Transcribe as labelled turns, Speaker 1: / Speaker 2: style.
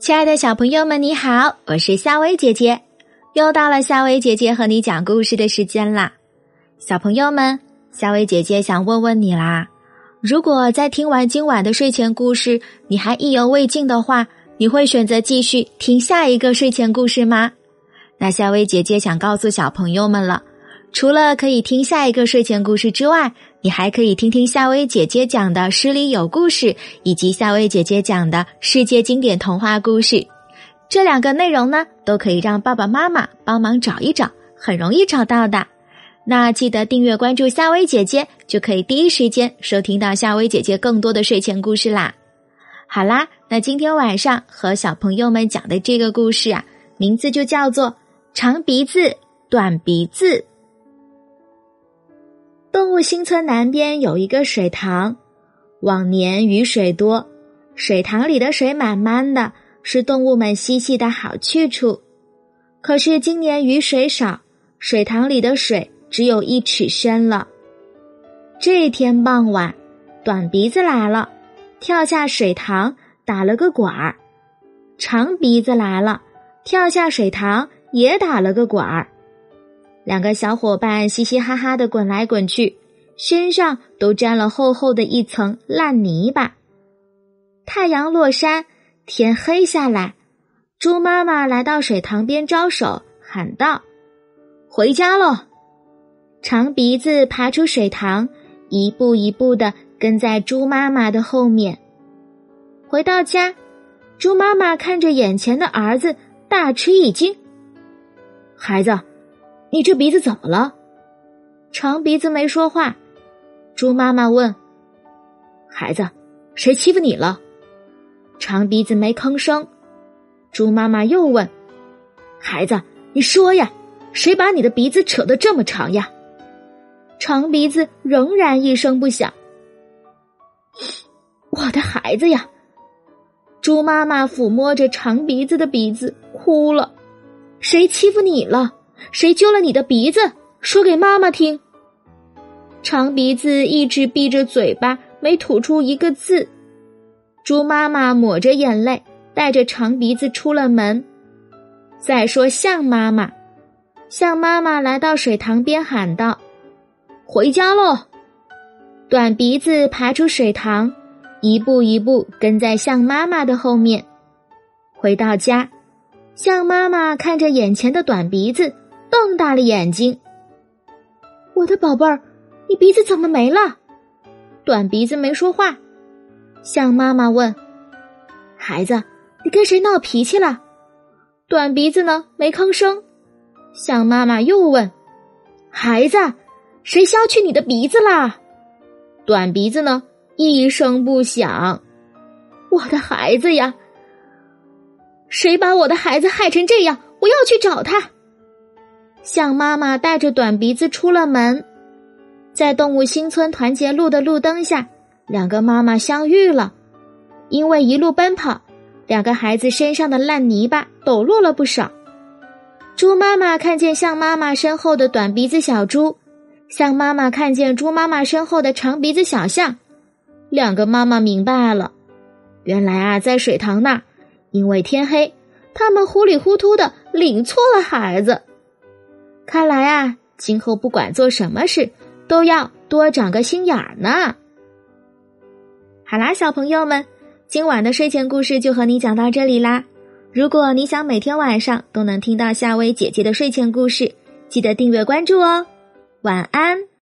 Speaker 1: 亲爱的小朋友们，你好，我是夏薇姐姐，又到了夏薇姐姐和你讲故事的时间啦。小朋友们，夏薇姐姐想问问你啦：如果在听完今晚的睡前故事，你还意犹未尽的话，你会选择继续听下一个睡前故事吗？那夏薇姐姐想告诉小朋友们了，除了可以听下一个睡前故事之外，你还可以听听夏薇姐姐讲的《诗里有故事》，以及夏薇姐姐讲的世界经典童话故事。这两个内容呢，都可以让爸爸妈妈帮忙找一找，很容易找到的。那记得订阅关注夏薇姐姐，就可以第一时间收听到夏薇姐姐更多的睡前故事啦。好啦，那今天晚上和小朋友们讲的这个故事啊，名字就叫做《长鼻子短鼻子》。动物新村南边有一个水塘，往年雨水多，水塘里的水满满的，是动物们嬉戏的好去处。可是今年雨水少，水塘里的水只有一尺深了。这天傍晚，短鼻子来了，跳下水塘打了个滚儿；长鼻子来了，跳下水塘也打了个滚儿。两个小伙伴嘻嘻哈哈的滚来滚去，身上都沾了厚厚的一层烂泥巴。太阳落山，天黑下来，猪妈妈来到水塘边招手，喊道：“回家喽！”长鼻子爬出水塘，一步一步的跟在猪妈妈的后面。回到家，猪妈妈看着眼前的儿子，大吃一惊：“孩子！”你这鼻子怎么了？长鼻子没说话。猪妈妈问：“孩子，谁欺负你了？”长鼻子没吭声。猪妈妈又问：“孩子，你说呀，谁把你的鼻子扯得这么长呀？”长鼻子仍然一声不响。我的孩子呀！猪妈妈抚摸着长鼻子的鼻子，哭了：“谁欺负你了？”谁揪了你的鼻子？说给妈妈听。长鼻子一直闭着嘴巴，没吐出一个字。猪妈妈抹着眼泪，带着长鼻子出了门。再说象妈妈，象妈妈来到水塘边喊道：“回家喽！”短鼻子爬出水塘，一步一步跟在象妈妈的后面。回到家，象妈妈看着眼前的短鼻子。瞪大了眼睛，我的宝贝儿，你鼻子怎么没了？短鼻子没说话。象妈妈问：“孩子，你跟谁闹脾气了？”短鼻子呢，没吭声。象妈妈又问：“孩子，谁削去你的鼻子啦？”短鼻子呢，一声不响。我的孩子呀，谁把我的孩子害成这样？我要去找他。象妈妈带着短鼻子出了门，在动物新村团结路的路灯下，两个妈妈相遇了。因为一路奔跑，两个孩子身上的烂泥巴抖落了不少。猪妈妈看见象妈妈身后的短鼻子小猪，象妈妈看见猪妈妈身后的长鼻子小象，两个妈妈明白了，原来啊，在水塘那儿，因为天黑，他们糊里糊涂的领错了孩子。看来啊，今后不管做什么事，都要多长个心眼儿呢。好啦，小朋友们，今晚的睡前故事就和你讲到这里啦。如果你想每天晚上都能听到夏薇姐姐的睡前故事，记得订阅关注哦。晚安。